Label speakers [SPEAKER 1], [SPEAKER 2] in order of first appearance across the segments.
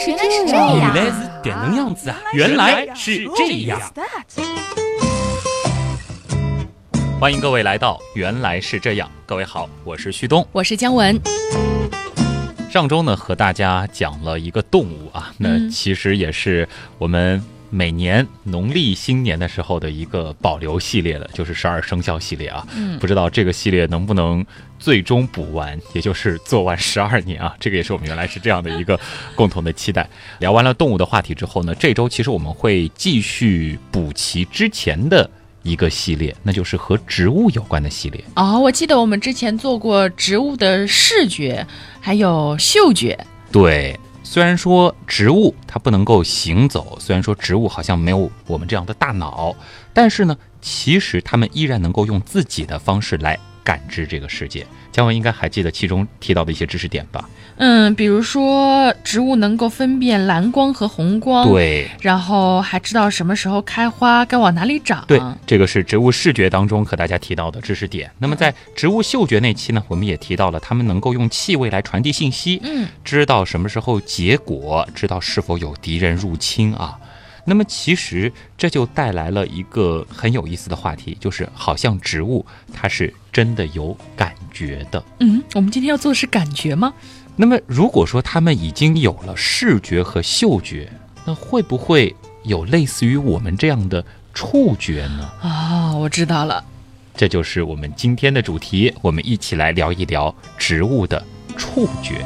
[SPEAKER 1] 是这样，
[SPEAKER 2] 原来是这能样子啊！原来是这样。欢迎各位来到《原来是这样》，各位好，我是旭东，
[SPEAKER 1] 我是姜文。
[SPEAKER 2] 上周呢，和大家讲了一个动物啊，那其实也是我们。每年农历新年的时候的一个保留系列了，就是十二生肖系列啊。嗯，不知道这个系列能不能最终补完，也就是做完十二年啊。这个也是我们原来是这样的一个共同的期待。聊完了动物的话题之后呢，这周其实我们会继续补齐之前的一个系列，那就是和植物有关的系列。
[SPEAKER 1] 哦，我记得我们之前做过植物的视觉，还有嗅觉。
[SPEAKER 2] 对。虽然说植物它不能够行走，虽然说植物好像没有我们这样的大脑，但是呢，其实它们依然能够用自己的方式来感知这个世界。姜文应该还记得其中提到的一些知识点吧？
[SPEAKER 1] 嗯，比如说植物能够分辨蓝光和红光，
[SPEAKER 2] 对，
[SPEAKER 1] 然后还知道什么时候开花，该往哪里长。
[SPEAKER 2] 对，这个是植物视觉当中和大家提到的知识点。那么在植物嗅觉那期呢，我们也提到了它们能够用气味来传递信息，
[SPEAKER 1] 嗯，
[SPEAKER 2] 知道什么时候结果，知道是否有敌人入侵啊。那么其实这就带来了一个很有意思的话题，就是好像植物它是真的有感觉的。
[SPEAKER 1] 嗯，我们今天要做的是感觉吗？
[SPEAKER 2] 那么如果说它们已经有了视觉和嗅觉，那会不会有类似于我们这样的触觉呢？
[SPEAKER 1] 啊，我知道了，
[SPEAKER 2] 这就是我们今天的主题，我们一起来聊一聊植物的触觉。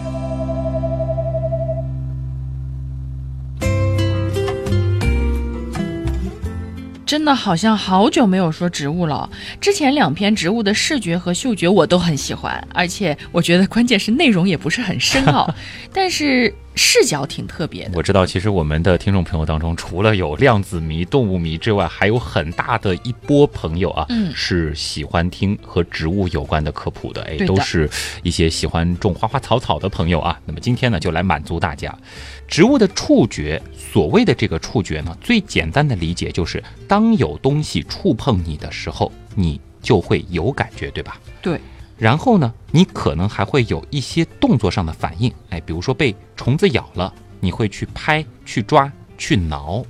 [SPEAKER 1] 真的好像好久没有说植物了。之前两篇植物的视觉和嗅觉我都很喜欢，而且我觉得关键是内容也不是很深奥，但是。视角挺特别的。
[SPEAKER 2] 我知道，其实我们的听众朋友当中，除了有量子迷、动物迷之外，还有很大的一波朋友啊，
[SPEAKER 1] 嗯，
[SPEAKER 2] 是喜欢听和植物有关的科普的。哎，
[SPEAKER 1] 都
[SPEAKER 2] 是一些喜欢种花花草草的朋友啊。那么今天呢，就来满足大家，植物的触觉。所谓的这个触觉呢，最简单的理解就是，当有东西触碰你的时候，你就会有感觉，对吧？
[SPEAKER 1] 对。
[SPEAKER 2] 然后呢，你可能还会有一些动作上的反应，哎，比如说被虫子咬了，你会去拍、去抓、去挠。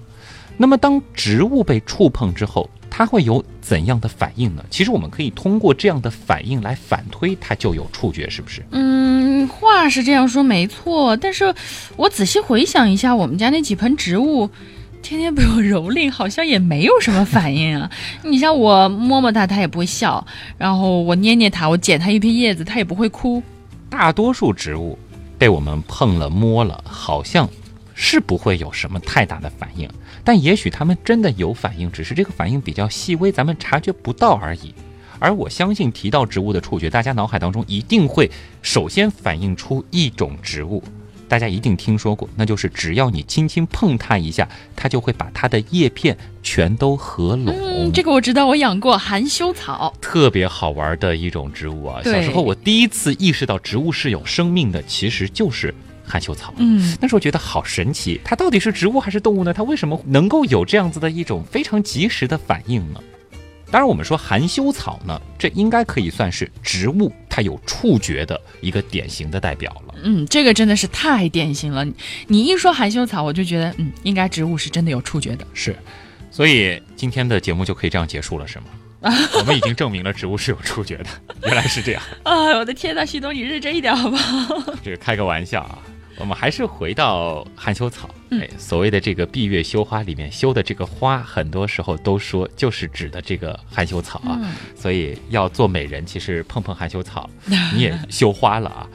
[SPEAKER 2] 那么当植物被触碰之后，它会有怎样的反应呢？其实我们可以通过这样的反应来反推，它就有触觉，是不是？
[SPEAKER 1] 嗯，话是这样说没错，但是我仔细回想一下，我们家那几盆植物。天天被我蹂躏，好像也没有什么反应啊。你像我摸摸它，它也不会笑；然后我捏捏它，我剪它一片叶子，它也不会哭。
[SPEAKER 2] 大多数植物被我们碰了摸了，好像是不会有什么太大的反应。但也许它们真的有反应，只是这个反应比较细微，咱们察觉不到而已。而我相信，提到植物的触觉，大家脑海当中一定会首先反映出一种植物。大家一定听说过，那就是只要你轻轻碰它一下，它就会把它的叶片全都合拢。
[SPEAKER 1] 嗯，这个我知道，我养过含羞草，
[SPEAKER 2] 特别好玩的一种植物啊。小时候我第一次意识到植物是有生命的，其实就是含羞草。
[SPEAKER 1] 嗯，
[SPEAKER 2] 那时候觉得好神奇，它到底是植物还是动物呢？它为什么能够有这样子的一种非常及时的反应呢？当然，我们说含羞草呢，这应该可以算是植物它有触觉的一个典型的代表了。
[SPEAKER 1] 嗯，这个真的是太典型了。你一说含羞草，我就觉得，嗯，应该植物是真的有触觉的。
[SPEAKER 2] 是，所以今天的节目就可以这样结束了，是吗？我们已经证明了植物是有触觉的，原来是这样。
[SPEAKER 1] 啊，我的天呐，徐东，你认真一点好不好？
[SPEAKER 2] 这个开个玩笑啊。我们还是回到含羞草。哎，所谓的这个闭月羞花里面羞的这个花，很多时候都说就是指的这个含羞草啊。所以要做美人，其实碰碰含羞草，你也羞花了啊。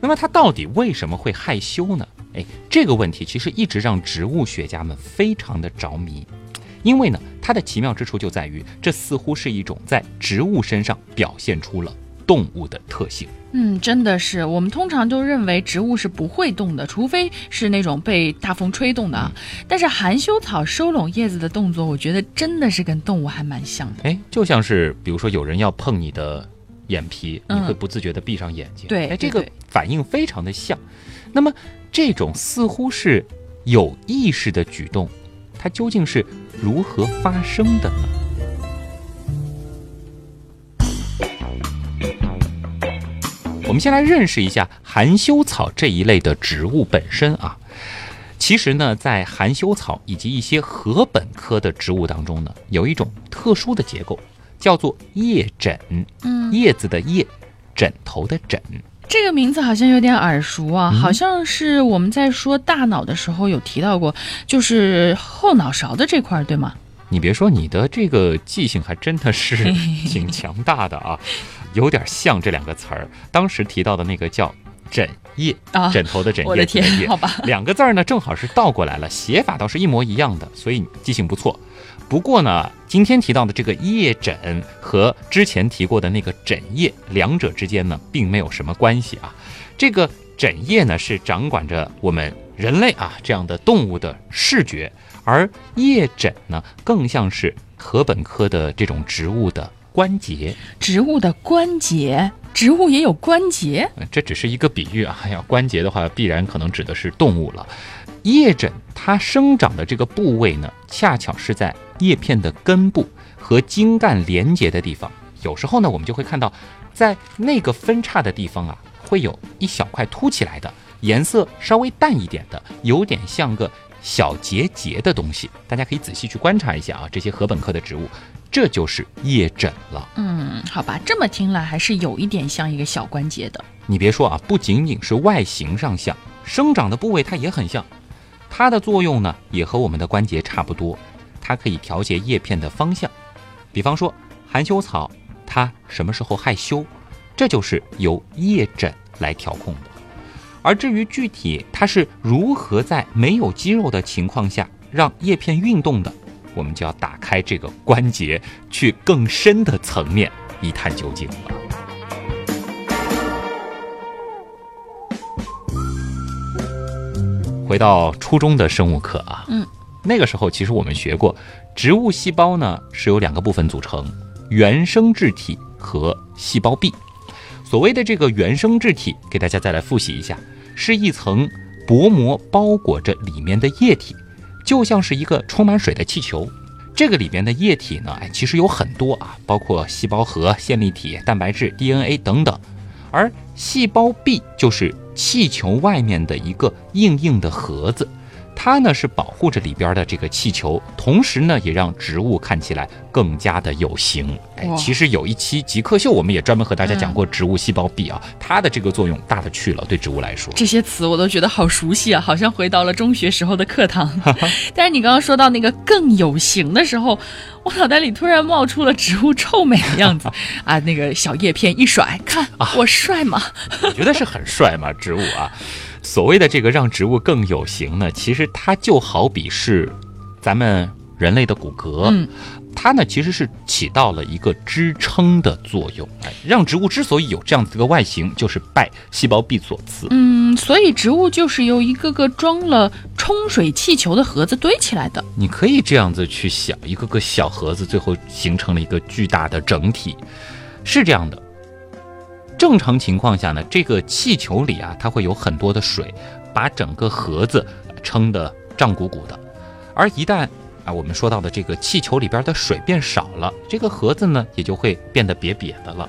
[SPEAKER 2] 那么它到底为什么会害羞呢？哎，这个问题其实一直让植物学家们非常的着迷，因为呢，它的奇妙之处就在于，这似乎是一种在植物身上表现出了。动物的特性，
[SPEAKER 1] 嗯，真的是，我们通常都认为植物是不会动的，除非是那种被大风吹动的啊。但是含羞草收拢叶子的动作，我觉得真的是跟动物还蛮像的。
[SPEAKER 2] 哎，就像是比如说有人要碰你的眼皮，你会不自觉的闭上眼睛。
[SPEAKER 1] 对，
[SPEAKER 2] 哎，这个反应非常的像。那么这种似乎是有意识的举动，它究竟是如何发生的呢？我们先来认识一下含羞草这一类的植物本身啊。其实呢，在含羞草以及一些禾本科的植物当中呢，有一种特殊的结构，叫做叶枕。
[SPEAKER 1] 嗯，
[SPEAKER 2] 叶子的叶，枕头的枕。
[SPEAKER 1] 这个名字好像有点耳熟啊，好像是我们在说大脑的时候有提到过，就是后脑勺的这块，对吗？
[SPEAKER 2] 你别说，你的这个记性还真的是 挺强大的啊，有点像这两个词儿。当时提到的那个叫枕叶，枕头的枕，
[SPEAKER 1] 叶的天，好吧，
[SPEAKER 2] 两个字儿呢正好是倒过来了，写法倒是一模一样的，所以记性不错。不过呢，今天提到的这个叶枕和之前提过的那个枕叶，两者之间呢并没有什么关系啊。这个枕叶呢是掌管着我们人类啊这样的动物的视觉，而叶枕呢更像是禾本科的这种植物的关节。
[SPEAKER 1] 植物的关节，植物也有关节？
[SPEAKER 2] 这只是一个比喻啊。要关节的话，必然可能指的是动物了。叶枕它生长的这个部位呢，恰巧是在。叶片的根部和茎干连接的地方，有时候呢，我们就会看到，在那个分叉的地方啊，会有一小块凸起来的，颜色稍微淡一点的，有点像个小结节的东西。大家可以仔细去观察一下啊，这些禾本科的植物，这就是叶枕了。
[SPEAKER 1] 嗯，好吧，这么听来还是有一点像一个小关节的。
[SPEAKER 2] 你别说啊，不仅仅是外形上像，生长的部位它也很像，它的作用呢，也和我们的关节差不多。它可以调节叶片的方向，比方说含羞草，它什么时候害羞，这就是由叶枕来调控的。而至于具体它是如何在没有肌肉的情况下让叶片运动的，我们就要打开这个关节，去更深的层面一探究竟了。回到初中的生物课啊，
[SPEAKER 1] 嗯。
[SPEAKER 2] 那个时候，其实我们学过，植物细胞呢是由两个部分组成，原生质体和细胞壁。所谓的这个原生质体，给大家再来复习一下，是一层薄膜包裹着里面的液体，就像是一个充满水的气球。这个里边的液体呢，哎，其实有很多啊，包括细胞核、线粒体、蛋白质、DNA 等等。而细胞壁就是气球外面的一个硬硬的盒子。它呢是保护着里边的这个气球，同时呢也让植物看起来更加的有形。哎，其实有一期极客秀，我们也专门和大家讲过植物细胞壁啊，它的这个作用大的去了，对植物来说。
[SPEAKER 1] 这些词我都觉得好熟悉啊，好像回到了中学时候的课堂。但是你刚刚说到那个更有形的时候，我脑袋里突然冒出了植物臭美的样子 啊，那个小叶片一甩，看我帅吗？
[SPEAKER 2] 我觉得是很帅嘛，植物啊。所谓的这个让植物更有形呢，其实它就好比是咱们人类的骨骼，
[SPEAKER 1] 嗯，
[SPEAKER 2] 它呢其实是起到了一个支撑的作用。哎，让植物之所以有这样子一个外形，就是拜细胞壁所赐。
[SPEAKER 1] 嗯，所以植物就是由一个个装了冲水气球的盒子堆起来的。
[SPEAKER 2] 你可以这样子去想，一个个小盒子最后形成了一个巨大的整体，是这样的。正常情况下呢，这个气球里啊，它会有很多的水，把整个盒子撑得胀鼓鼓的。而一旦啊，我们说到的这个气球里边的水变少了，这个盒子呢也就会变得瘪瘪的了。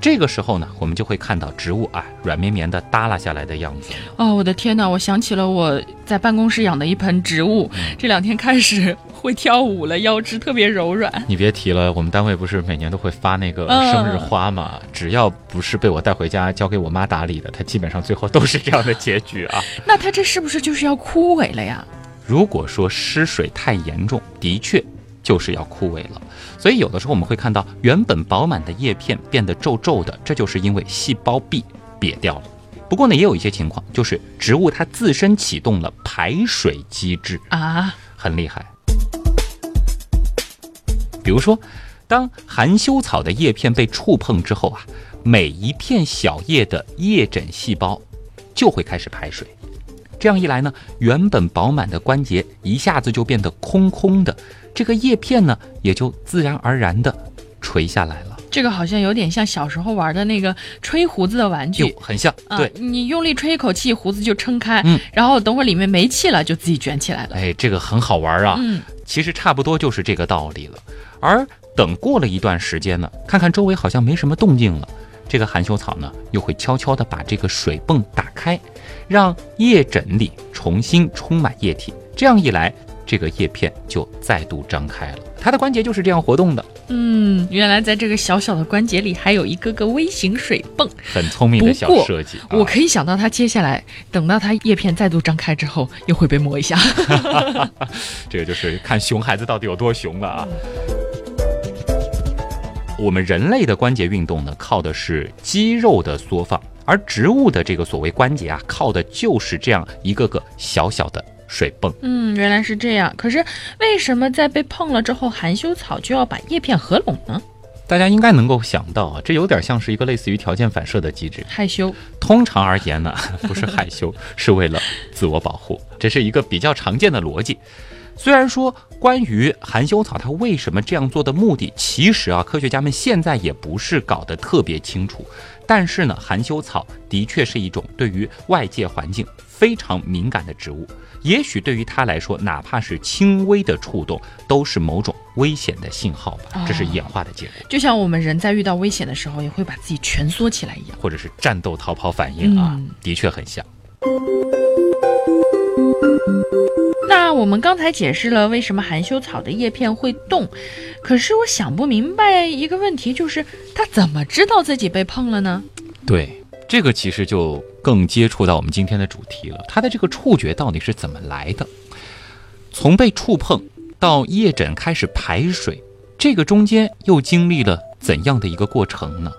[SPEAKER 2] 这个时候呢，我们就会看到植物啊软绵绵的耷拉下来的样子。
[SPEAKER 1] 哦，我的天哪！我想起了我在办公室养的一盆植物，这两天开始会跳舞了，腰肢特别柔软。
[SPEAKER 2] 你别提了，我们单位不是每年都会发那个生日花嘛？只要不是被我带回家交给我妈打理的，它基本上最后都是这样的结局啊。
[SPEAKER 1] 那它这是不是就是要枯萎了呀？
[SPEAKER 2] 如果说失水太严重，的确。就是要枯萎了，所以有的时候我们会看到原本饱满的叶片变得皱皱的，这就是因为细胞壁瘪掉了。不过呢，也有一些情况，就是植物它自身启动了排水机制
[SPEAKER 1] 啊，
[SPEAKER 2] 很厉害。比如说，当含羞草的叶片被触碰之后啊，每一片小叶的叶枕细胞就会开始排水。这样一来呢，原本饱满的关节一下子就变得空空的。这个叶片呢，也就自然而然的垂下来了。
[SPEAKER 1] 这个好像有点像小时候玩的那个吹胡子的玩具，
[SPEAKER 2] 很像。对，
[SPEAKER 1] 你用力吹一口气，胡子就撑开。
[SPEAKER 2] 嗯，
[SPEAKER 1] 然后等会儿里面没气了，就自己卷起来了。
[SPEAKER 2] 哎，这个很好玩啊。
[SPEAKER 1] 嗯，
[SPEAKER 2] 其实差不多就是这个道理了。而等过了一段时间呢，看看周围好像没什么动静了，这个含羞草呢又会悄悄地把这个水泵打开，让叶枕里重新充满液体。这样一来，这个叶片就再度张开了。它的关节就是这样活动的。
[SPEAKER 1] 嗯，原来在这个小小的关节里还有一个个微型水泵，
[SPEAKER 2] 很聪明的小设计。
[SPEAKER 1] 我可以想到它接下来等到它叶片再度张开之后，又会被磨一下。
[SPEAKER 2] 这个就是看熊孩子到底有多熊了啊！我们人类的关节运动呢，靠的是肌肉的缩放，而植物的这个所谓关节啊，靠的就是这样一个个小小的。水泵，
[SPEAKER 1] 嗯，原来是这样。可是为什么在被碰了之后，含羞草就要把叶片合拢呢？
[SPEAKER 2] 大家应该能够想到啊，这有点像是一个类似于条件反射的机制。
[SPEAKER 1] 害羞，
[SPEAKER 2] 通常而言呢，不是害羞，是为了自我保护，这是一个比较常见的逻辑。虽然说关于含羞草它为什么这样做的目的，其实啊，科学家们现在也不是搞得特别清楚。但是呢，含羞草的确是一种对于外界环境非常敏感的植物。也许对于它来说，哪怕是轻微的触动，都是某种危险的信号吧。这是演化的结果。
[SPEAKER 1] 就像我们人在遇到危险的时候，也会把自己蜷缩起来一样，
[SPEAKER 2] 或者是战斗逃跑反应啊，的确很像。
[SPEAKER 1] 那我们刚才解释了为什么含羞草的叶片会动，可是我想不明白一个问题，就是它怎么知道自己被碰了呢？
[SPEAKER 2] 对。这个其实就更接触到我们今天的主题了，它的这个触觉到底是怎么来的？从被触碰到叶枕开始排水，这个中间又经历了怎样的一个过程呢？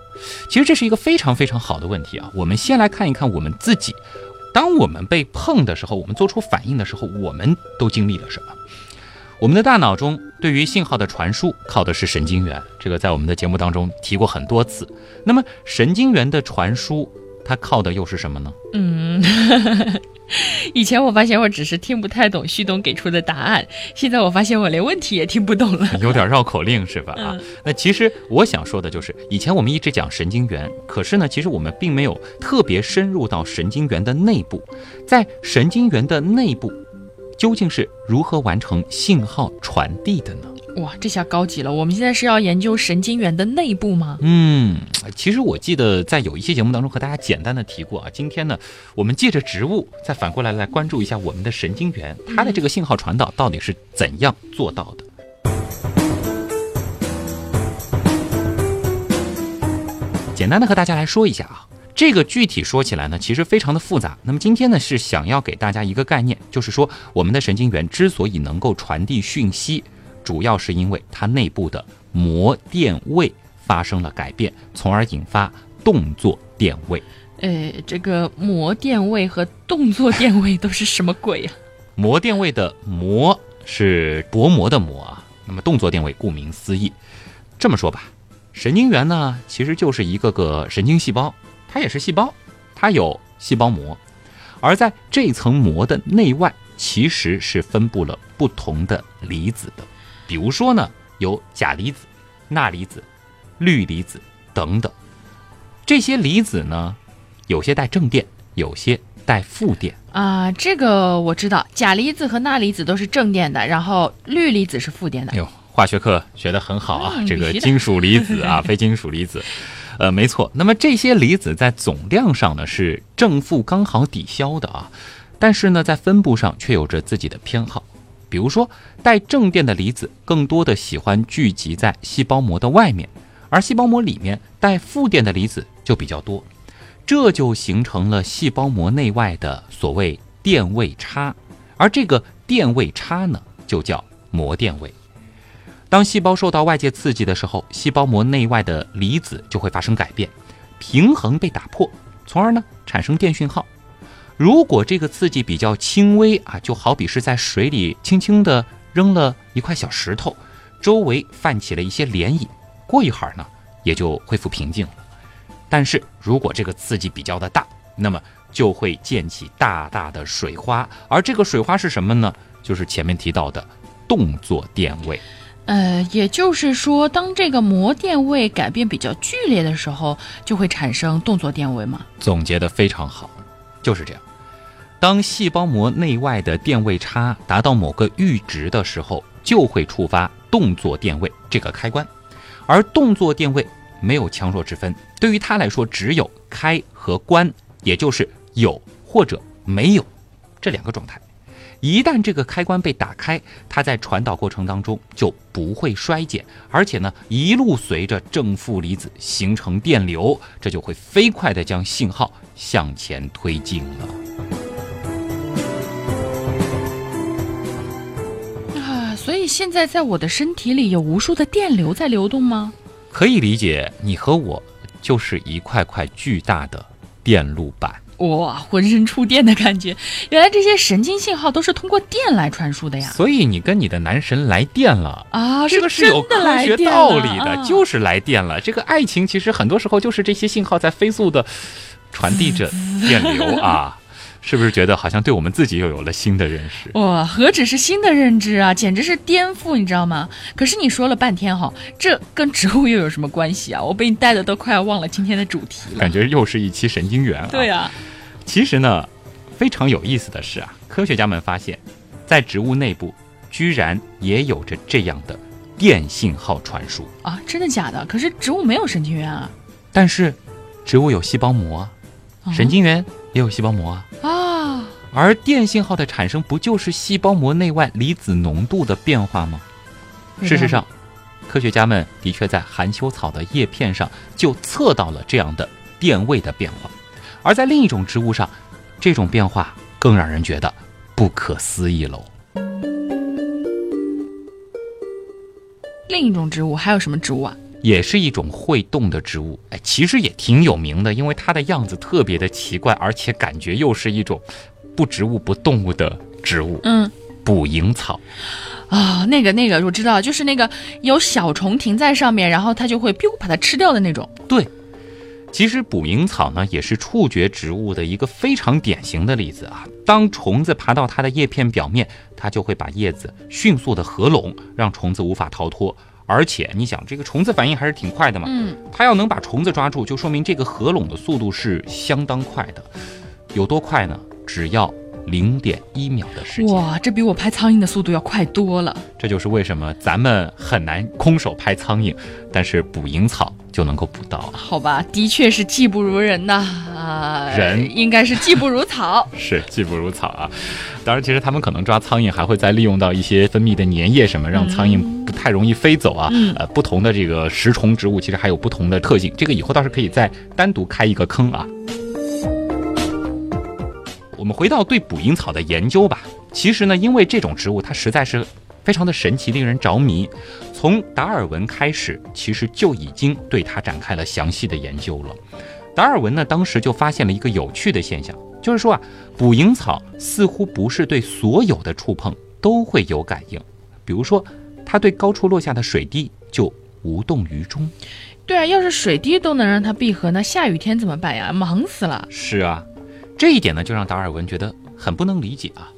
[SPEAKER 2] 其实这是一个非常非常好的问题啊！我们先来看一看我们自己，当我们被碰的时候，我们做出反应的时候，我们都经历了什么？我们的大脑中对于信号的传输靠的是神经元，这个在我们的节目当中提过很多次。那么神经元的传输，它靠的又是什么呢？
[SPEAKER 1] 嗯，以前我发现我只是听不太懂旭东给出的答案，现在我发现我连问题也听不懂了，
[SPEAKER 2] 有点绕口令是吧？啊，那其实我想说的就是，以前我们一直讲神经元，可是呢，其实我们并没有特别深入到神经元的内部，在神经元的内部。究竟是如何完成信号传递的呢？
[SPEAKER 1] 哇，这下高级了！我们现在是要研究神经元的内部吗？
[SPEAKER 2] 嗯，其实我记得在有一期节目当中和大家简单的提过啊。今天呢，我们借着植物再反过来来关注一下我们的神经元，它的这个信号传导到底是怎样做到的？简单的和大家来说一下啊。这个具体说起来呢，其实非常的复杂。那么今天呢，是想要给大家一个概念，就是说我们的神经元之所以能够传递讯息，主要是因为它内部的膜电位发生了改变，从而引发动作电位。
[SPEAKER 1] 呃，这个膜电位和动作电位都是什么鬼呀？
[SPEAKER 2] 膜电位的膜是薄膜的膜啊，那么动作电位顾名思义，这么说吧，神经元呢其实就是一个个神经细胞。它也是细胞，它有细胞膜，而在这层膜的内外，其实是分布了不同的离子的。比如说呢，有钾离子、钠离子、氯离子等等。这些离子呢，有些带正电，有些带负电
[SPEAKER 1] 啊。这个我知道，钾离子和钠离子都是正电的，然后氯离子是负电的。
[SPEAKER 2] 哎呦，化学课学得很好啊！这个金属离子啊，非金属离子。呃，没错。那么这些离子在总量上呢是正负刚好抵消的啊，但是呢在分布上却有着自己的偏好。比如说带正电的离子更多的喜欢聚集在细胞膜的外面，而细胞膜里面带负电的离子就比较多，这就形成了细胞膜内外的所谓电位差，而这个电位差呢就叫膜电位。当细胞受到外界刺激的时候，细胞膜内外的离子就会发生改变，平衡被打破，从而呢产生电讯号。如果这个刺激比较轻微啊，就好比是在水里轻轻地扔了一块小石头，周围泛起了一些涟漪，过一会儿呢也就恢复平静了。但是如果这个刺激比较的大，那么就会溅起大大的水花，而这个水花是什么呢？就是前面提到的动作电位。
[SPEAKER 1] 呃，也就是说，当这个膜电位改变比较剧烈的时候，就会产生动作电位吗？
[SPEAKER 2] 总结的非常好，就是这样。当细胞膜内外的电位差达到某个阈值的时候，就会触发动作电位这个开关，而动作电位没有强弱之分，对于它来说，只有开和关，也就是有或者没有这两个状态。一旦这个开关被打开，它在传导过程当中就不会衰减，而且呢，一路随着正负离子形成电流，这就会飞快地将信号向前推进了。
[SPEAKER 1] 以现在在我的身体里有无数的电流在流动吗？
[SPEAKER 2] 可以理解，你和我就是一块块巨大的电路板。
[SPEAKER 1] 哇，浑身触电的感觉！原来这些神经信号都是通过电来传输的呀。
[SPEAKER 2] 所以你跟你的男神来电了
[SPEAKER 1] 啊，
[SPEAKER 2] 这个是有科学道理的，就是来电了。这个爱情其实很多时候就是这些信号在飞速的传递着电流啊。是不是觉得好像对我们自己又有了新的认识？
[SPEAKER 1] 哇，何止是新的认知啊，简直是颠覆，你知道吗？可是你说了半天哈，这跟植物又有什么关系啊？我被你带的都快要忘了今天的主题了。
[SPEAKER 2] 感觉又是一期神经元。
[SPEAKER 1] 对啊，
[SPEAKER 2] 其实呢，非常有意思的是啊，科学家们发现，在植物内部居然也有着这样的电信号传输
[SPEAKER 1] 啊！真的假的？可是植物没有神经元啊。
[SPEAKER 2] 但是，植物有细胞膜啊。神经元也有细胞膜啊
[SPEAKER 1] 啊！
[SPEAKER 2] 而电信号的产生不就是细胞膜内外离子浓度的变化吗？事实上，科学家们的确在含羞草的叶片上就测到了这样的电位的变化，而在另一种植物上，这种变化更让人觉得不可思议喽。
[SPEAKER 1] 另一种植物还有什么植物啊？
[SPEAKER 2] 也是一种会动的植物，哎，其实也挺有名的，因为它的样子特别的奇怪，而且感觉又是一种不植物不动物的植物。
[SPEAKER 1] 嗯，
[SPEAKER 2] 捕蝇草
[SPEAKER 1] 啊，那个那个我知道，就是那个有小虫停在上面，然后它就会 biu 把它吃掉的那种。
[SPEAKER 2] 对，其实捕蝇草呢也是触觉植物的一个非常典型的例子啊。当虫子爬到它的叶片表面，它就会把叶子迅速的合拢，让虫子无法逃脱。而且你想，这个虫子反应还是挺快的嘛。
[SPEAKER 1] 嗯，
[SPEAKER 2] 它要能把虫子抓住，就说明这个合拢的速度是相当快的。有多快呢？只要零点一秒的时间。
[SPEAKER 1] 哇，这比我拍苍蝇的速度要快多了。
[SPEAKER 2] 这就是为什么咱们很难空手拍苍蝇，但是捕蝇草就能够捕到。
[SPEAKER 1] 好吧，的确是技不如人呐。啊，
[SPEAKER 2] 人
[SPEAKER 1] 应该是技不如草。
[SPEAKER 2] 是技不如草啊。当然，其实他们可能抓苍蝇还会再利用到一些分泌的粘液什么，让苍蝇不太容易飞走啊。呃，不同的这个食虫植物其实还有不同的特性，这个以后倒是可以再单独开一个坑啊。我们回到对捕蝇草的研究吧。其实呢，因为这种植物它实在是非常的神奇，令人着迷。从达尔文开始，其实就已经对它展开了详细的研究了。达尔文呢，当时就发现了一个有趣的现象。就是说啊，捕蝇草似乎不是对所有的触碰都会有感应，比如说，它对高处落下的水滴就无动于衷。
[SPEAKER 1] 对啊，要是水滴都能让它闭合，那下雨天怎么办呀？忙死了。
[SPEAKER 2] 是啊，这一点呢，就让达尔文觉得很不能理解啊。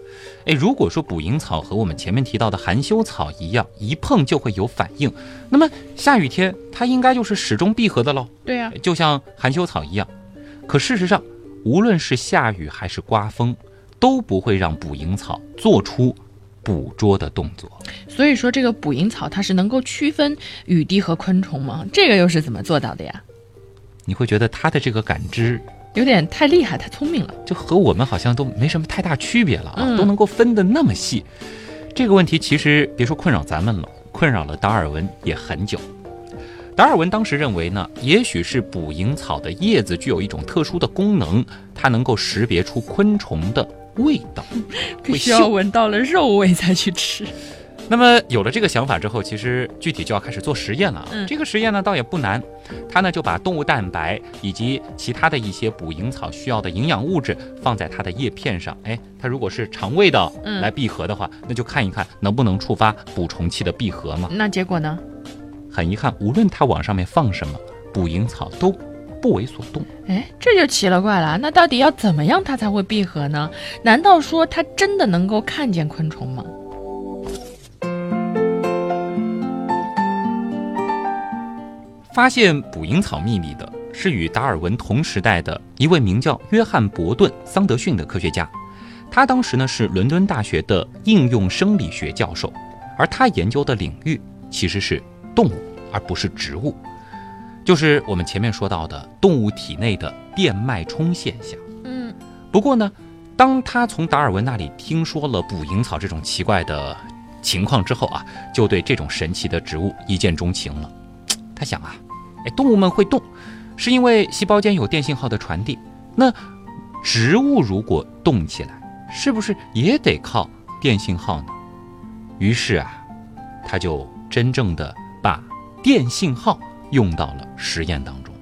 [SPEAKER 2] 哎，如果说捕蝇草和我们前面提到的含羞草一样，一碰就会有反应，那么下雨天它应该就是始终闭合的喽。
[SPEAKER 1] 对呀，
[SPEAKER 2] 就像含羞草一样。可事实上，无论是下雨还是刮风，都不会让捕蝇草做出捕捉的动作。
[SPEAKER 1] 所以说，这个捕蝇草它是能够区分雨滴和昆虫吗？这个又是怎么做到的呀？
[SPEAKER 2] 你会觉得它的这个感知
[SPEAKER 1] 有点太厉害、太聪明了，
[SPEAKER 2] 就和我们好像都没什么太大区别了啊，都能够分得那么细。这个问题其实别说困扰咱们了，困扰了达尔文也很久。达尔文当时认为呢，也许是捕蝇草的叶子具有一种特殊的功能，它能够识别出昆虫的味道，
[SPEAKER 1] 必须要闻到了肉味再去吃。
[SPEAKER 2] 那么有了这个想法之后，其实具体就要开始做实验了。
[SPEAKER 1] 嗯，
[SPEAKER 2] 这个实验呢倒也不难，他呢就把动物蛋白以及其他的一些捕蝇草需要的营养物质放在它的叶片上。哎，它如果是肠胃道来闭合的话，那就看一看能不能触发捕虫器的闭合嘛。
[SPEAKER 1] 那结果呢？
[SPEAKER 2] 很遗憾，无论它往上面放什么，捕蝇草都不为所动。
[SPEAKER 1] 哎，这就奇了怪了。那到底要怎么样它才会闭合呢？难道说它真的能够看见昆虫吗？
[SPEAKER 2] 发现捕蝇草秘密的是与达尔文同时代的一位名叫约翰·伯顿·桑德逊的科学家。他当时呢是伦敦大学的应用生理学教授，而他研究的领域其实是动物。而不是植物，就是我们前面说到的动物体内的电脉冲现象。
[SPEAKER 1] 嗯，
[SPEAKER 2] 不过呢，当他从达尔文那里听说了捕蝇草这种奇怪的情况之后啊，就对这种神奇的植物一见钟情了。他想啊，哎，动物们会动，是因为细胞间有电信号的传递。那植物如果动起来，是不是也得靠电信号呢？于是啊，他就真正的把电信号用到了实验当中。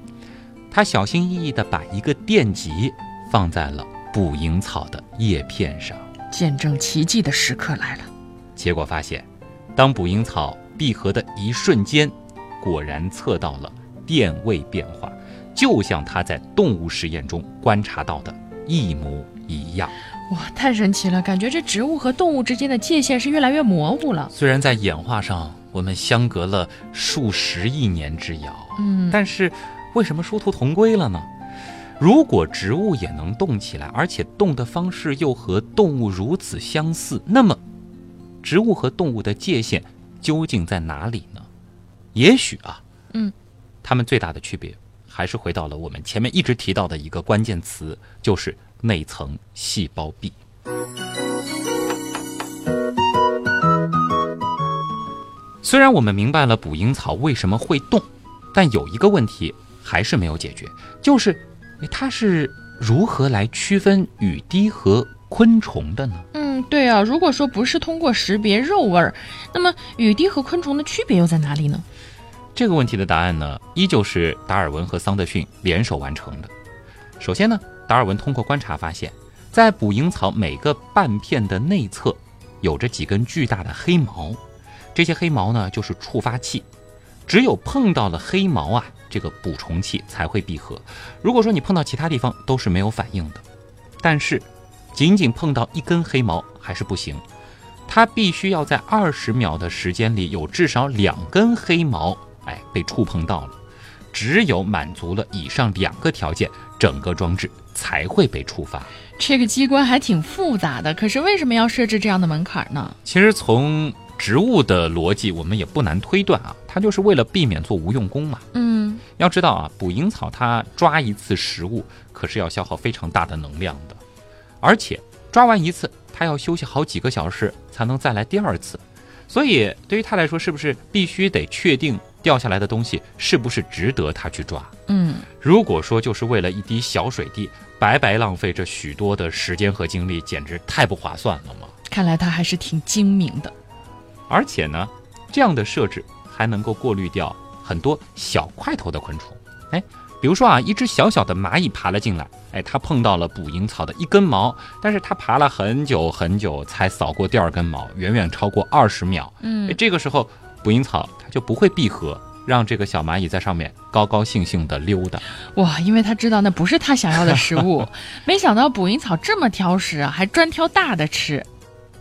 [SPEAKER 2] 他小心翼翼地把一个电极放在了捕蝇草的叶片上，
[SPEAKER 1] 见证奇迹的时刻来了。
[SPEAKER 2] 结果发现，当捕蝇草闭合的一瞬间，果然测到了电位变化，就像他在动物实验中观察到的一模一样。
[SPEAKER 1] 哇，太神奇了！感觉这植物和动物之间的界限是越来越模糊了。
[SPEAKER 2] 虽然在演化上我们相隔了数十亿年之遥，
[SPEAKER 1] 嗯，
[SPEAKER 2] 但是为什么殊途同归了呢？如果植物也能动起来，而且动的方式又和动物如此相似，那么植物和动物的界限究竟在哪里呢？也许啊，
[SPEAKER 1] 嗯，
[SPEAKER 2] 它们最大的区别还是回到了我们前面一直提到的一个关键词，就是内层细胞壁。虽然我们明白了捕蝇草为什么会动，但有一个问题还是没有解决，就是它是如何来区分雨滴和昆虫的呢？
[SPEAKER 1] 嗯，对啊。如果说不是通过识别肉味儿，那么雨滴和昆虫的区别又在哪里呢？
[SPEAKER 2] 这个问题的答案呢，依旧是达尔文和桑德逊联手完成的。首先呢，达尔文通过观察发现，在捕蝇草每个半片的内侧，有着几根巨大的黑毛，这些黑毛呢就是触发器，只有碰到了黑毛啊，这个捕虫器才会闭合。如果说你碰到其他地方都是没有反应的，但是仅仅碰到一根黑毛还是不行，它必须要在二十秒的时间里有至少两根黑毛。哎，被触碰到了，只有满足了以上两个条件，整个装置才会被触发。
[SPEAKER 1] 这个机关还挺复杂的，可是为什么要设置这样的门槛呢？
[SPEAKER 2] 其实从植物的逻辑，我们也不难推断啊，它就是为了避免做无用功嘛。
[SPEAKER 1] 嗯，
[SPEAKER 2] 要知道啊，捕蝇草它抓一次食物可是要消耗非常大的能量的，而且抓完一次，它要休息好几个小时才能再来第二次。所以对于它来说，是不是必须得确定？掉下来的东西是不是值得他去抓？
[SPEAKER 1] 嗯，
[SPEAKER 2] 如果说就是为了一滴小水滴，白白浪费这许多的时间和精力，简直太不划算了嘛！
[SPEAKER 1] 看来他还是挺精明的。
[SPEAKER 2] 而且呢，这样的设置还能够过滤掉很多小块头的昆虫。哎，比如说啊，一只小小的蚂蚁爬了进来，哎，它碰到了捕蝇草的一根毛，但是它爬了很久很久才扫过第二根毛，远远超过二十秒。
[SPEAKER 1] 嗯，
[SPEAKER 2] 这个时候。捕蝇草它就不会闭合，让这个小蚂蚁在上面高高兴兴地溜达。
[SPEAKER 1] 哇，因为它知道那不是它想要的食物。没想到捕蝇草这么挑食啊，还专挑大的吃。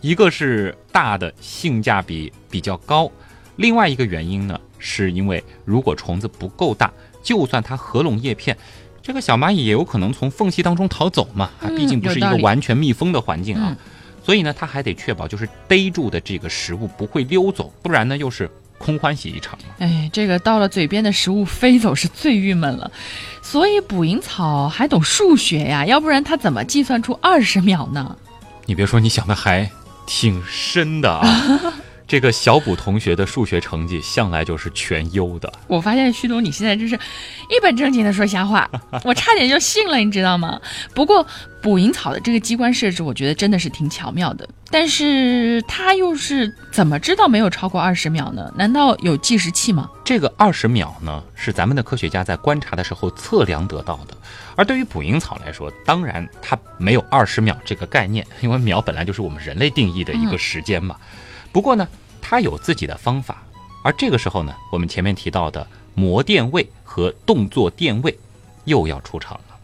[SPEAKER 2] 一个是大的性价比比较高，另外一个原因呢，是因为如果虫子不够大，就算它合拢叶片，这个小蚂蚁也有可能从缝隙当中逃走嘛。啊，毕竟不是一个完全密封的环境啊。所以呢，他还得确保就是逮住的这个食物不会溜走，不然呢又是空欢喜一场嘛。
[SPEAKER 1] 哎，这个到了嘴边的食物飞走是最郁闷了。所以捕蝇草还懂数学呀，要不然他怎么计算出二十秒呢？
[SPEAKER 2] 你别说，你想的还挺深的啊。这个小卜同学的数学成绩向来就是全优的。
[SPEAKER 1] 我发现旭东你现在真是一本正经的说瞎话，我差点就信了，你知道吗？不过捕蝇草的这个机关设置，我觉得真的是挺巧妙的。但是它又是怎么知道没有超过二十秒呢？难道有计时器吗？
[SPEAKER 2] 这个二十秒呢，是咱们的科学家在观察的时候测量得到的。而对于捕蝇草来说，当然它没有二十秒这个概念，因为秒本来就是我们人类定义的一个时间嘛。不过呢，它有自己的方法，而这个时候呢，我们前面提到的膜电位和动作电位又要出场了。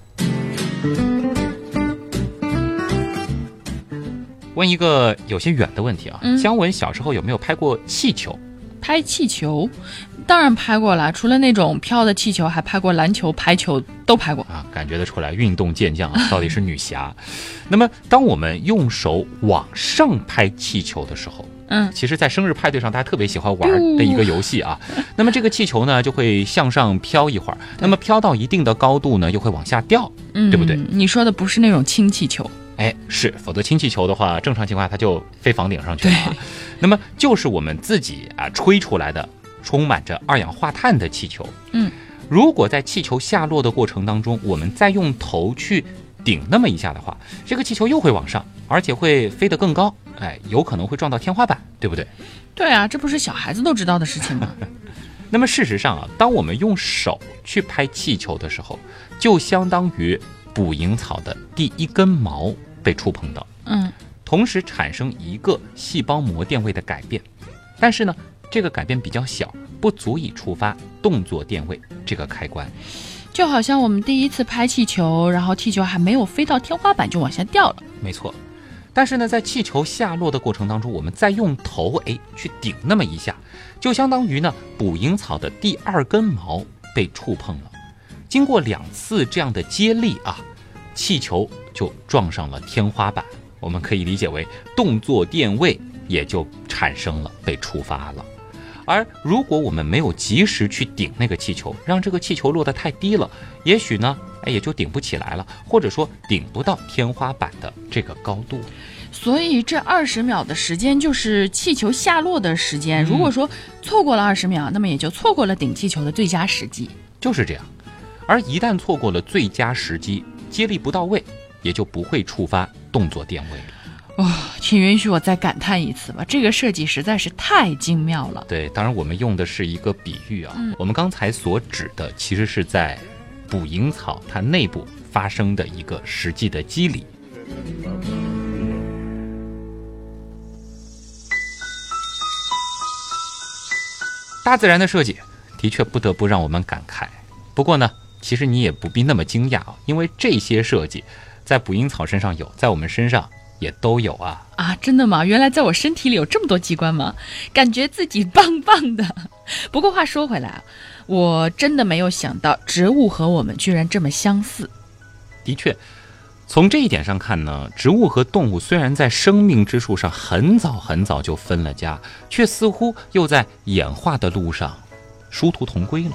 [SPEAKER 2] 问一个有些远的问题啊，姜文小时候有没有拍过气球？
[SPEAKER 1] 拍气球，当然拍过了，除了那种飘的气球，还拍过篮球、排球，都拍过
[SPEAKER 2] 啊。感觉得出来，运动健将啊，到底是女侠。那么，当我们用手往上拍气球的时候，
[SPEAKER 1] 嗯，
[SPEAKER 2] 其实，在生日派对上，大家特别喜欢玩的一个游戏啊。那么，这个气球呢，就会向上飘一会儿，那么飘到一定的高度呢，又会往下掉，
[SPEAKER 1] 嗯，
[SPEAKER 2] 对不对？
[SPEAKER 1] 你说的不是那种氢气球，
[SPEAKER 2] 哎，是，否则氢气球的话，正常情况下它就飞房顶上去了。那么，就是我们自己啊吹出来的，充满着二氧化碳的气球。
[SPEAKER 1] 嗯，
[SPEAKER 2] 如果在气球下落的过程当中，我们再用头去顶那么一下的话，这个气球又会往上，而且会飞得更高。哎，有可能会撞到天花板，对不对？
[SPEAKER 1] 对啊，这不是小孩子都知道的事情吗？
[SPEAKER 2] 那么事实上啊，当我们用手去拍气球的时候，就相当于捕蝇草的第一根毛被触碰到，
[SPEAKER 1] 嗯，
[SPEAKER 2] 同时产生一个细胞膜电位的改变。但是呢，这个改变比较小，不足以触发动作电位这个开关。
[SPEAKER 1] 就好像我们第一次拍气球，然后气球还没有飞到天花板就往下掉了。
[SPEAKER 2] 没错。但是呢，在气球下落的过程当中，我们再用头哎去顶那么一下，就相当于呢捕蝇草的第二根毛被触碰了。经过两次这样的接力啊，气球就撞上了天花板。我们可以理解为动作电位也就产生了，被触发了。而如果我们没有及时去顶那个气球，让这个气球落得太低了，也许呢。哎，也就顶不起来了，或者说顶不到天花板的这个高度。
[SPEAKER 1] 所以这二十秒的时间就是气球下落的时间。如果说错过了二十秒，那么也就错过了顶气球的最佳时机。
[SPEAKER 2] 就是这样。而一旦错过了最佳时机，接力不到位，也就不会触发动作电位了。
[SPEAKER 1] 哇，请允许我再感叹一次吧，这个设计实在是太精妙了。
[SPEAKER 2] 对，当然我们用的是一个比喻啊。我们刚才所指的其实是在。捕蝇草它内部发生的一个实际的机理。大自然的设计的确不得不让我们感慨。不过呢，其实你也不必那么惊讶啊，因为这些设计在捕蝇草身上有，在我们身上也都有啊。
[SPEAKER 1] 啊，真的吗？原来在我身体里有这么多机关吗？感觉自己棒棒的。不过话说回来啊。我真的没有想到，植物和我们居然这么相似。
[SPEAKER 2] 的确，从这一点上看呢，植物和动物虽然在生命之树上很早很早就分了家，却似乎又在演化的路上殊途同归了。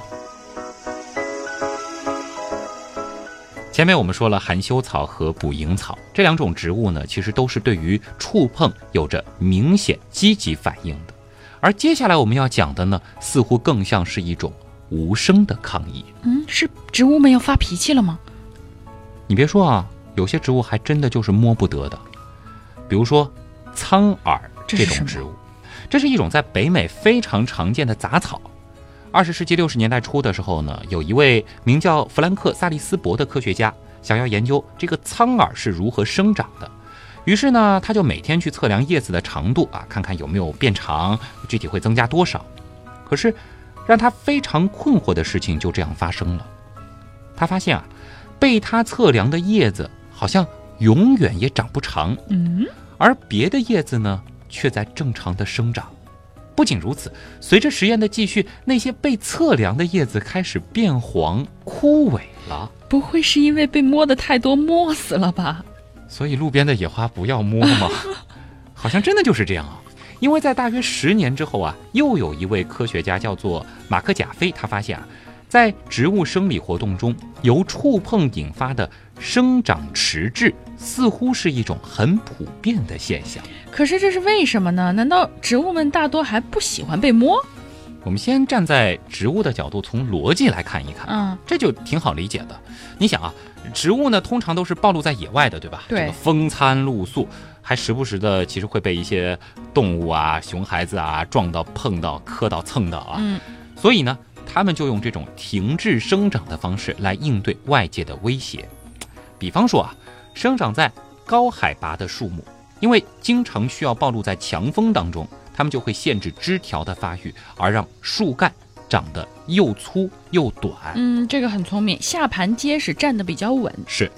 [SPEAKER 2] 前面我们说了，含羞草和捕蝇草这两种植物呢，其实都是对于触碰有着明显积极反应的，而接下来我们要讲的呢，似乎更像是一种。无声的抗议，
[SPEAKER 1] 嗯，是植物们要发脾气了吗？
[SPEAKER 2] 你别说啊，有些植物还真的就是摸不得的，比如说苍耳这种植物，这是一种在北美非常常见的杂草。二十世纪六十年代初的时候呢，有一位名叫弗兰克·萨利斯伯的科学家想要研究这个苍耳是如何生长的，于是呢，他就每天去测量叶子的长度啊，看看有没有变长，具体会增加多少。可是。让他非常困惑的事情就这样发生了。他发现啊，被他测量的叶子好像永远也长不长，
[SPEAKER 1] 嗯，
[SPEAKER 2] 而别的叶子呢，却在正常的生长。不仅如此，随着实验的继续，那些被测量的叶子开始变黄枯萎了。
[SPEAKER 1] 不会是因为被摸的太多摸死了吧？
[SPEAKER 2] 所以路边的野花不要摸吗？好像真的就是这样啊。因为在大约十年之后啊，又有一位科学家叫做马克贾菲，他发现啊，在植物生理活动中，由触碰引发的生长迟滞，似乎是一种很普遍的现象。
[SPEAKER 1] 可是这是为什么呢？难道植物们大多还不喜欢被摸？
[SPEAKER 2] 我们先站在植物的角度，从逻辑来看一看，
[SPEAKER 1] 嗯，
[SPEAKER 2] 这就挺好理解的。你想啊，植物呢通常都是暴露在野外的，对吧？
[SPEAKER 1] 对，
[SPEAKER 2] 风餐露宿。还时不时的，其实会被一些动物啊、熊孩子啊撞到、碰到、磕到、蹭到啊。
[SPEAKER 1] 嗯，
[SPEAKER 2] 所以呢，他们就用这种停滞生长的方式来应对外界的威胁。比方说啊，生长在高海拔的树木，因为经常需要暴露在强风当中，它们就会限制枝条的发育，而让树干长得又粗又短。
[SPEAKER 1] 嗯，这个很聪明，下盘结实，站得比较稳。
[SPEAKER 2] 是，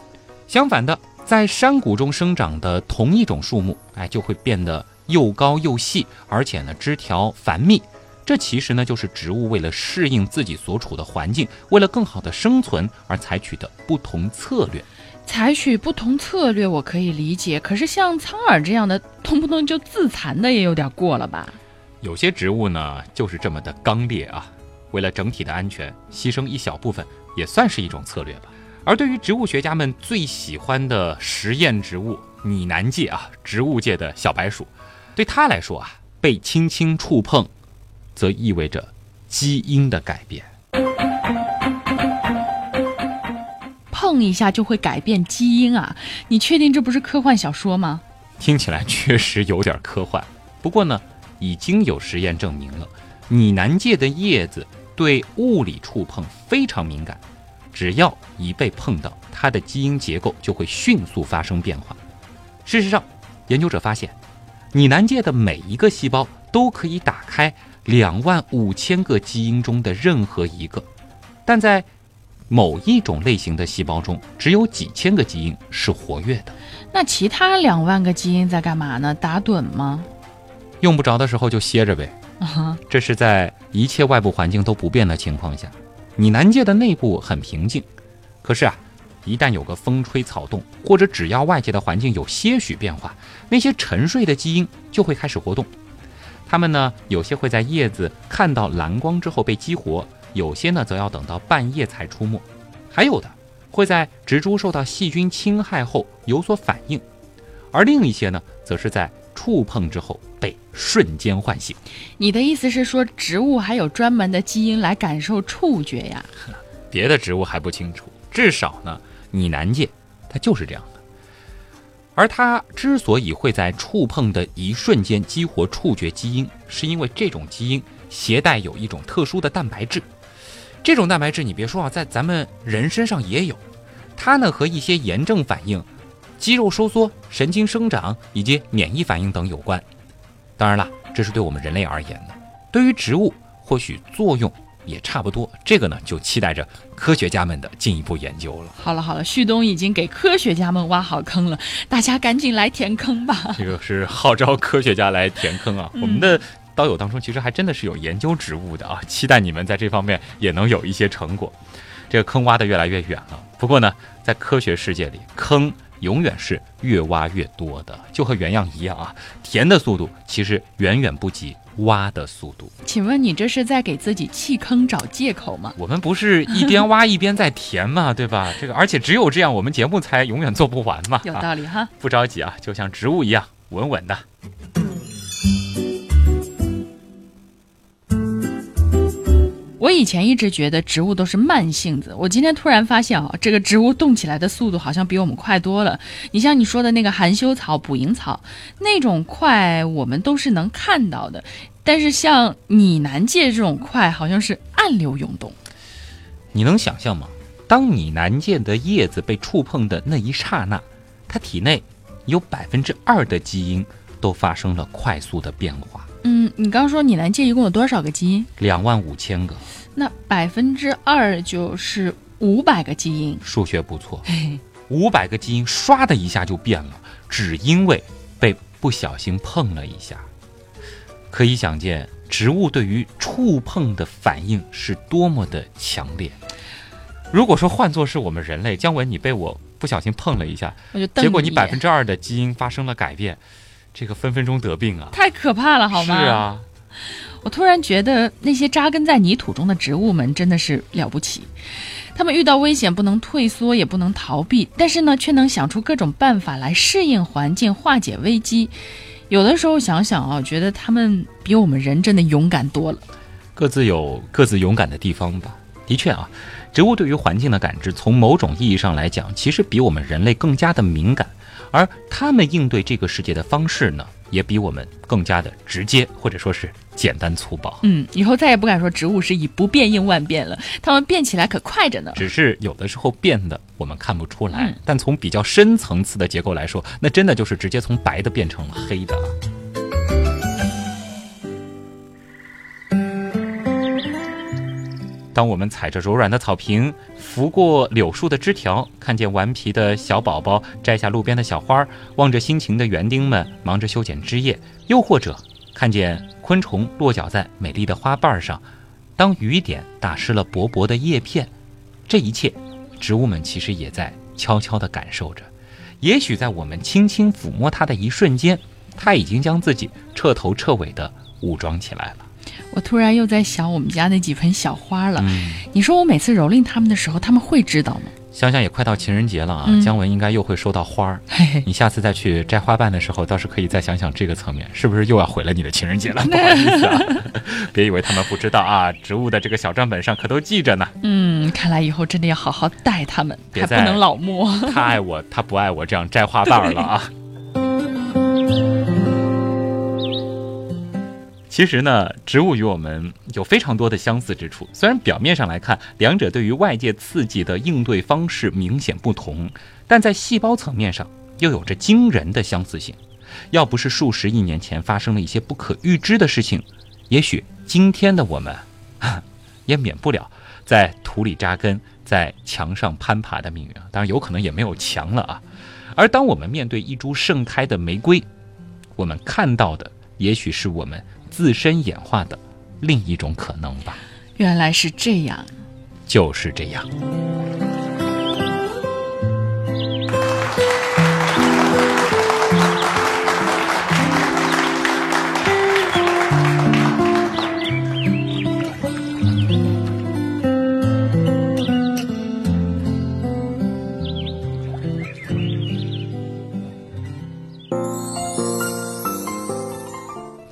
[SPEAKER 2] 相反的。在山谷中生长的同一种树木，哎，就会变得又高又细，而且呢，枝条繁密，这其实呢就是植物为了适应自己所处的环境，为了更好的生存而采取的不同策略。
[SPEAKER 1] 采取不同策略我可以理解，可是像苍耳这样的动不动就自残的也有点过了吧？
[SPEAKER 2] 有些植物呢就是这么的刚烈啊，为了整体的安全，牺牲一小部分也算是一种策略吧。而对于植物学家们最喜欢的实验植物拟南芥啊，植物界的小白鼠，对他来说啊，被轻轻触碰，则意味着基因的改变。
[SPEAKER 1] 碰一下就会改变基因啊？你确定这不是科幻小说吗？
[SPEAKER 2] 听起来确实有点科幻。不过呢，已经有实验证明了，拟南芥的叶子对物理触碰非常敏感，只要一被碰到，它的基因结构就会迅速发生变化。事实上，研究者发现，拟南芥的每一个细胞都可以打开两万五千个基因中的任何一个，但在某一种类型的细胞中，只有几千个基因是活跃的。
[SPEAKER 1] 那其他两万个基因在干嘛呢？打盹吗？
[SPEAKER 2] 用不着的时候就歇着呗。这是在一切外部环境都不变的情况下，拟南界的内部很平静。可是啊，一旦有个风吹草动，或者只要外界的环境有些许变化，那些沉睡的基因就会开始活动。它们呢，有些会在叶子看到蓝光之后被激活。有些呢，则要等到半夜才出没；还有的会在植株受到细菌侵害后有所反应，而另一些呢，则是在触碰之后被瞬间唤醒。
[SPEAKER 1] 你的意思是说，植物还有专门的基因来感受触觉呀？
[SPEAKER 2] 别的植物还不清楚，至少呢，拟南芥它就是这样的。而它之所以会在触碰的一瞬间激活触觉基因，是因为这种基因携带有一种特殊的蛋白质。这种蛋白质，你别说啊，在咱们人身上也有。它呢和一些炎症反应、肌肉收缩、神经生长以及免疫反应等有关。当然了，这是对我们人类而言的。对于植物，或许作用也差不多。这个呢，就期待着科学家们的进一步研究了。
[SPEAKER 1] 好了好了，旭东已经给科学家们挖好坑了，大家赶紧来填坑吧。
[SPEAKER 2] 这个是号召科学家来填坑啊，我们的。刀友当中其实还真的是有研究植物的啊，期待你们在这方面也能有一些成果。这个坑挖得越来越远了，不过呢，在科学世界里，坑永远是越挖越多的，就和原样一样啊，填的速度其实远远不及挖的速度。
[SPEAKER 1] 请问你这是在给自己弃坑找借口吗？
[SPEAKER 2] 我们不是一边挖一边在填嘛，对吧？这个而且只有这样，我们节目才永远做不完嘛。
[SPEAKER 1] 有道理哈，
[SPEAKER 2] 不着急啊，就像植物一样，稳稳的。
[SPEAKER 1] 我以前一直觉得植物都是慢性子，我今天突然发现啊，这个植物动起来的速度好像比我们快多了。你像你说的那个含羞草、捕蝇草，那种快我们都是能看到的，但是像拟南芥这种快，好像是暗流涌动。
[SPEAKER 2] 你能想象吗？当拟南芥的叶子被触碰的那一刹那，它体内有百分之二的基因都发生了快速的变化。
[SPEAKER 1] 嗯，你刚说你南芥一共有多少个基因？
[SPEAKER 2] 两万五千个。
[SPEAKER 1] 那百分之二就是五百个基因。
[SPEAKER 2] 数学不错，五百个基因唰的一下就变了，只因为被不小心碰了一下。可以想见，植物对于触碰的反应是多么的强烈。如果说换作是我们人类，姜文，你被我不小心碰了一下，结果你百分之二的基因发生了改变。这个分分钟得病啊！
[SPEAKER 1] 太可怕了，好吗？
[SPEAKER 2] 是啊，
[SPEAKER 1] 我突然觉得那些扎根在泥土中的植物们真的是了不起。他们遇到危险不能退缩，也不能逃避，但是呢，却能想出各种办法来适应环境、化解危机。有的时候想想啊，觉得他们比我们人真的勇敢多了。
[SPEAKER 2] 各自有各自勇敢的地方吧。的确啊，植物对于环境的感知，从某种意义上来讲，其实比我们人类更加的敏感。而他们应对这个世界的方式呢，也比我们更加的直接，或者说是简单粗暴。
[SPEAKER 1] 嗯，以后再也不敢说植物是以不变应万变了，它们变起来可快着呢。
[SPEAKER 2] 只是有的时候变的我们看不出来，但从比较深层次的结构来说，那真的就是直接从白的变成了黑的当我们踩着柔软的草坪，拂过柳树的枝条，看见顽皮的小宝宝摘下路边的小花，望着辛勤的园丁们忙着修剪枝叶，又或者看见昆虫落脚在美丽的花瓣上，当雨点打湿了薄薄的叶片，这一切，植物们其实也在悄悄地感受着。也许在我们轻轻抚摸它的一瞬间，它已经将自己彻头彻尾地武装起来了。
[SPEAKER 1] 我突然又在想我们家那几盆小花了。你说我每次蹂躏它们的时候，他们会知道吗？
[SPEAKER 2] 想想也快到情人节了啊，姜文应该又会收到花儿。你下次再去摘花瓣的时候，倒是可以再想想这个层面，是不是又要毁了你的情人节了？不好意思啊，别以为他们不知道啊，植物的这个小账本上可都记着呢。
[SPEAKER 1] 嗯，看来以后真的要好好待他们，还不能老摸。
[SPEAKER 2] 他爱我，他不爱我，这样摘花瓣了啊。其实呢，植物与我们有非常多的相似之处。虽然表面上来看，两者对于外界刺激的应对方式明显不同，但在细胞层面上又有着惊人的相似性。要不是数十亿年前发生了一些不可预知的事情，也许今天的我们，也免不了在土里扎根、在墙上攀爬的命运啊！当然，有可能也没有墙了啊。而当我们面对一株盛开的玫瑰，我们看到的，也许是我们。自身演化的另一种可能吧。
[SPEAKER 1] 原来是这样，
[SPEAKER 2] 就是这样。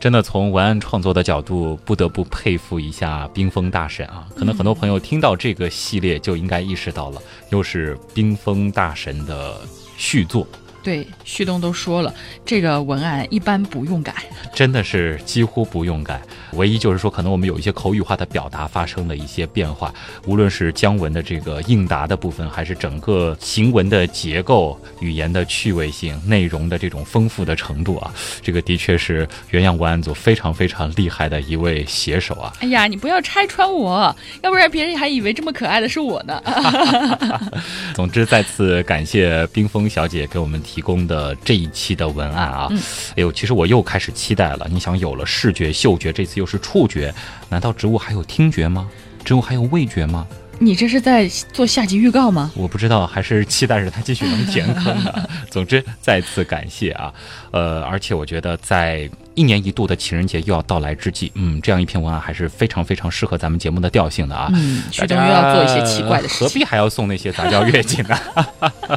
[SPEAKER 2] 真的从文案创作的角度，不得不佩服一下冰封大神啊！可能很多朋友听到这个系列就应该意识到了，又是冰封大神的续作。
[SPEAKER 1] 对，旭东都说了，这个文案一般不用改，
[SPEAKER 2] 真的是几乎不用改。唯一就是说，可能我们有一些口语化的表达发生了一些变化，无论是姜文的这个应答的部分，还是整个行文的结构、语言的趣味性、内容的这种丰富的程度啊，这个的确是原样文案组非常非常厉害的一位写手啊。
[SPEAKER 1] 哎呀，你不要拆穿我，要不然别人还以为这么可爱的是我呢。
[SPEAKER 2] 总之，再次感谢冰峰小姐给我们。提供的这一期的文案啊，哎呦，其实我又开始期待了。你想，有了视觉、嗅觉，这次又是触觉，难道植物还有听觉吗？植物还有味觉吗？
[SPEAKER 1] 你这是在做下集预告吗？
[SPEAKER 2] 我不知道，还是期待着他继续能填坑呢。总之，再次感谢啊，呃，而且我觉得在一年一度的情人节又要到来之际，嗯，这样一篇文案还是非常非常适合咱们节目的调性的啊。
[SPEAKER 1] 嗯，徐东又要做一些奇怪的事
[SPEAKER 2] 情，何必还要送那些杂交月季呢？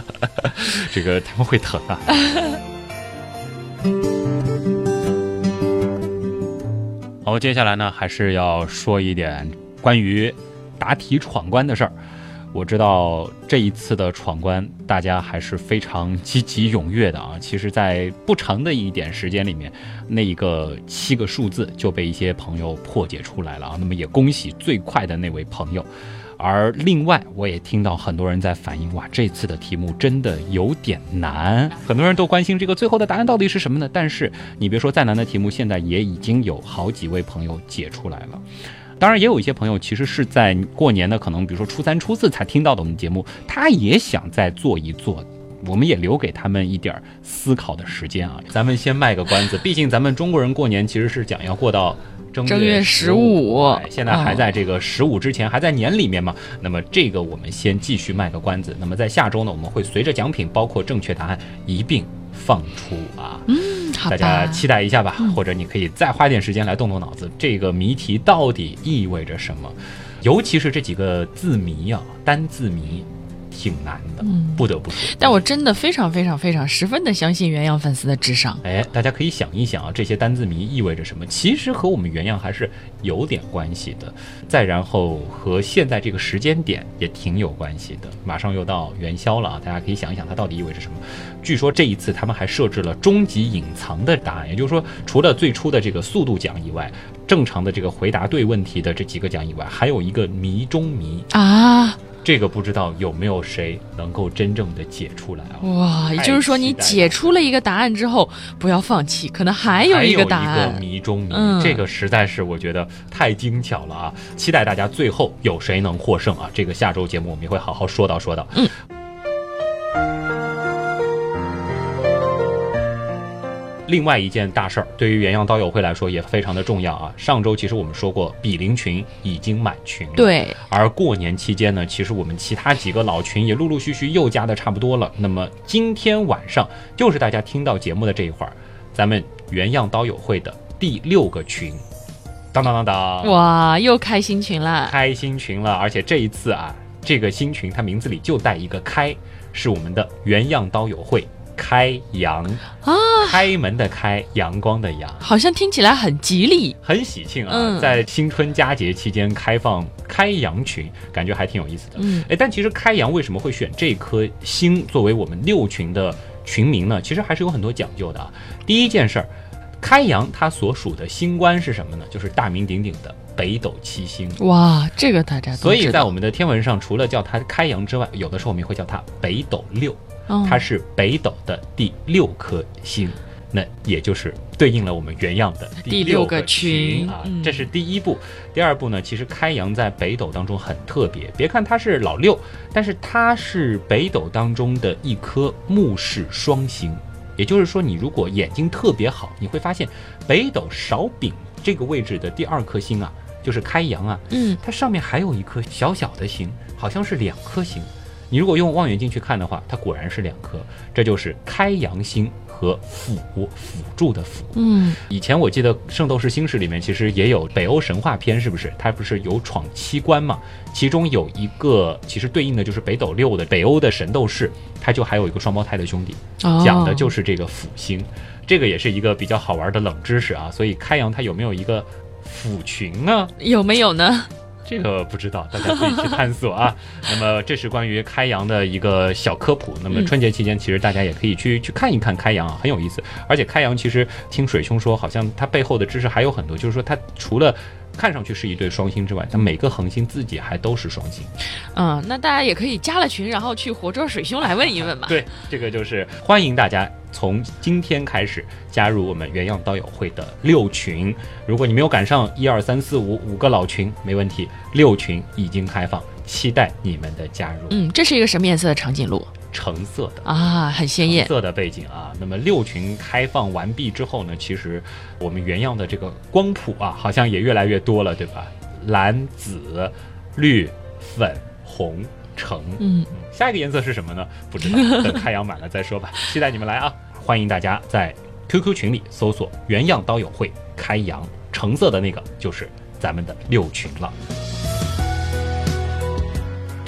[SPEAKER 2] 这个他们会疼啊。好，接下来呢，还是要说一点关于。答题闯关的事儿，我知道这一次的闯关，大家还是非常积极踊跃的啊。其实，在不长的一点时间里面，那一个七个数字就被一些朋友破解出来了啊。那么也恭喜最快的那位朋友。而另外，我也听到很多人在反映，哇，这次的题目真的有点难。很多人都关心这个最后的答案到底是什么呢？但是你别说再难的题目，现在也已经有好几位朋友解出来了。当然，也有一些朋友其实是在过年的，可能比如说初三、初四才听到的我们节目，他也想再做一做，我们也留给他们一点思考的时间啊。咱们先卖个关子，毕竟咱们中国人过年其实是讲要过到正月十五，现在还在这个十五之前，还在年里面嘛。那么这个我们先继续卖个关子。那么在下周呢，我们会随着奖品包括正确答案一并放出啊。大家期待一下吧，或者你可以再花点时间来动动脑子，这个谜题到底意味着什么？尤其是这几个字谜啊，单字谜。挺难的，嗯不得不说。
[SPEAKER 1] 但我真的非常非常非常十分的相信原样粉丝的智商。
[SPEAKER 2] 哎，大家可以想一想啊，这些单字谜意味着什么？其实和我们原样还是有点关系的。再然后和现在这个时间点也挺有关系的。马上又到元宵了啊，大家可以想一想它到底意味着什么。据说这一次他们还设置了终极隐藏的答案，也就是说，除了最初的这个速度奖以外，正常的这个回答对问题的这几个奖以外，还有一个谜中谜
[SPEAKER 1] 啊。
[SPEAKER 2] 这个不知道有没有谁能够真正的解出来啊？
[SPEAKER 1] 哇，也就是说你解出了一个答案之后，不要放弃，可能还有一个答案。
[SPEAKER 2] 一个谜中谜，这个实在是我觉得太精巧了啊！期待大家最后有谁能获胜啊？这个下周节目我们也会好好说到说到。
[SPEAKER 1] 嗯。
[SPEAKER 2] 另外一件大事儿，对于原样刀友会来说也非常的重要啊。上周其实我们说过，比邻群已经满群了。
[SPEAKER 1] 对。
[SPEAKER 2] 而过年期间呢，其实我们其他几个老群也陆陆续续又加的差不多了。那么今天晚上就是大家听到节目的这一会儿，咱们原样刀友会的第六个群，当当当当，
[SPEAKER 1] 哇，又开新群了，
[SPEAKER 2] 开新群了。而且这一次啊，这个新群它名字里就带一个“开”，是我们的原样刀友会。开阳
[SPEAKER 1] 啊，
[SPEAKER 2] 开门的开，阳光的阳，
[SPEAKER 1] 好像听起来很吉利，
[SPEAKER 2] 很喜庆啊！在新春佳节期间开放开阳群，感觉还挺有意思的。嗯，哎，但其实开阳为什么会选这颗星作为我们六群的群名呢？其实还是有很多讲究的啊。第一件事儿，开阳它所属的星官是什么呢？就是大名鼎鼎的北斗七星。
[SPEAKER 1] 哇，这个大家
[SPEAKER 2] 所以在我们的天文上，除了叫它开阳之外，有的时候我们也会叫它北斗六。它是北斗的第六颗星，那也就是对应了我们原样的第六个群啊。这是第一步。第二步呢，其实开阳在北斗当中很特别。别看它是老六，但是它是北斗当中的一颗目视双星。也就是说，你如果眼睛特别好，你会发现北斗勺柄这个位置的第二颗星啊，就是开阳啊。嗯，它上面还有一颗小小的星，好像是两颗星。你如果用望远镜去看的话，它果然是两颗，这就是开阳星和辅辅助的辅。嗯，以前我记得《圣斗士星矢》里面其实也有北欧神话篇，是不是？它不是有闯七关嘛？其中有一个其实对应的就是北斗六的北欧的神斗士，他就还有一个双胞胎的兄弟，讲的就是这个辅星。这个也是一个比较好玩的冷知识啊。所以开阳它有没有一个辅群呢？
[SPEAKER 1] 有没有呢？
[SPEAKER 2] 这个不知道，大家自己去探索啊。那么这是关于开阳的一个小科普。那么春节期间，其实大家也可以去去看一看开阳啊，很有意思。而且开阳其实听水兄说，好像它背后的知识还有很多，就是说它除了。看上去是一对双星之外，它每个恒星自己还都是双星。
[SPEAKER 1] 嗯，那大家也可以加了群，然后去活捉水兄来问一问嘛。
[SPEAKER 2] 对，这个就是欢迎大家从今天开始加入我们原样刀友会的六群。如果你没有赶上一二三四五五个老群，没问题，六群已经开放，期待你们的加入。
[SPEAKER 1] 嗯，这是一个什么颜色的长颈鹿？
[SPEAKER 2] 橙色的
[SPEAKER 1] 啊，很鲜艳
[SPEAKER 2] 色的背景啊。那么六群开放完毕之后呢，其实我们原样的这个光谱啊，好像也越来越多了，对吧？蓝、紫、绿、粉、红、橙。嗯，下一个颜色是什么呢？不知道，等太阳满了再说吧。期待你们来啊！欢迎大家在 QQ 群里搜索“原样刀友会”，开阳橙色的那个就是咱们的六群了。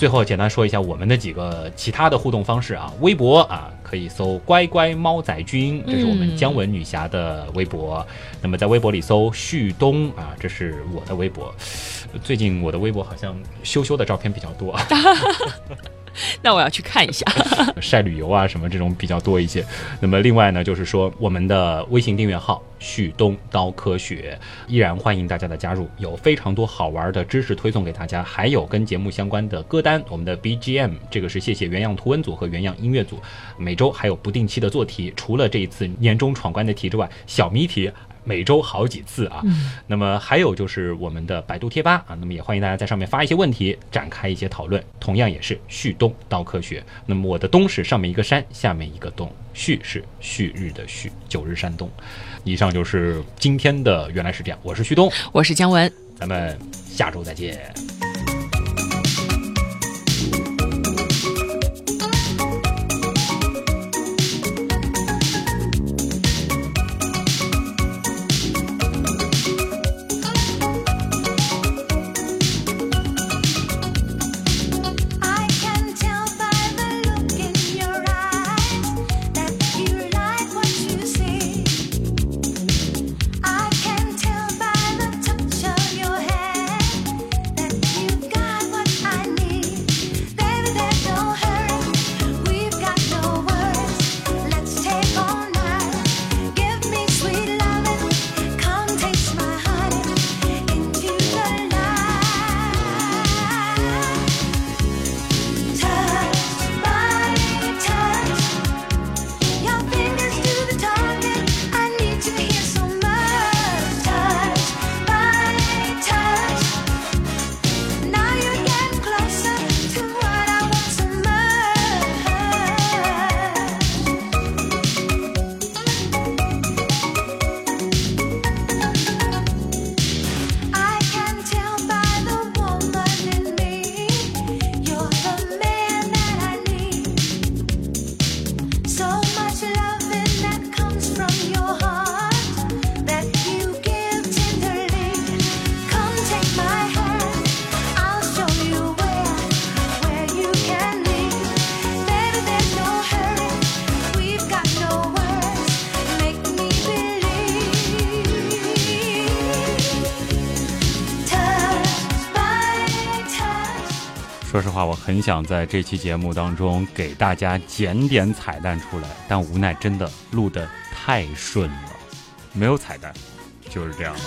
[SPEAKER 2] 最后简单说一下我们的几个其他的互动方式啊，微博啊可以搜“乖乖猫仔君”，这是我们姜文女侠的微博。那么在微博里搜“旭东”啊，这是我的微博。最近我的微博好像羞羞的照片比较多。
[SPEAKER 1] 那我要去看一下，
[SPEAKER 2] 晒旅游啊什么这种比较多一些。那么另外呢，就是说我们的微信订阅号“旭东刀科学”依然欢迎大家的加入，有非常多好玩的知识推送给大家，还有跟节目相关的歌单。我们的 BGM 这个是谢谢原样图文组和原样音乐组，每周还有不定期的做题，除了这一次年终闯关的题之外，小谜题。每周好几次啊，那么还有就是我们的百度贴吧啊，那么也欢迎大家在上面发一些问题，展开一些讨论。同样也是旭东刀科学，那么我的东是上面一个山，下面一个东，旭是旭日的旭，九日山东。以上就是今天的原来是这样，我是旭东，
[SPEAKER 1] 我是姜文，
[SPEAKER 2] 咱们下周再见。很想在这期节目当中给大家剪点彩蛋出来，但无奈真的录的太顺了，没有彩蛋，就是这样了。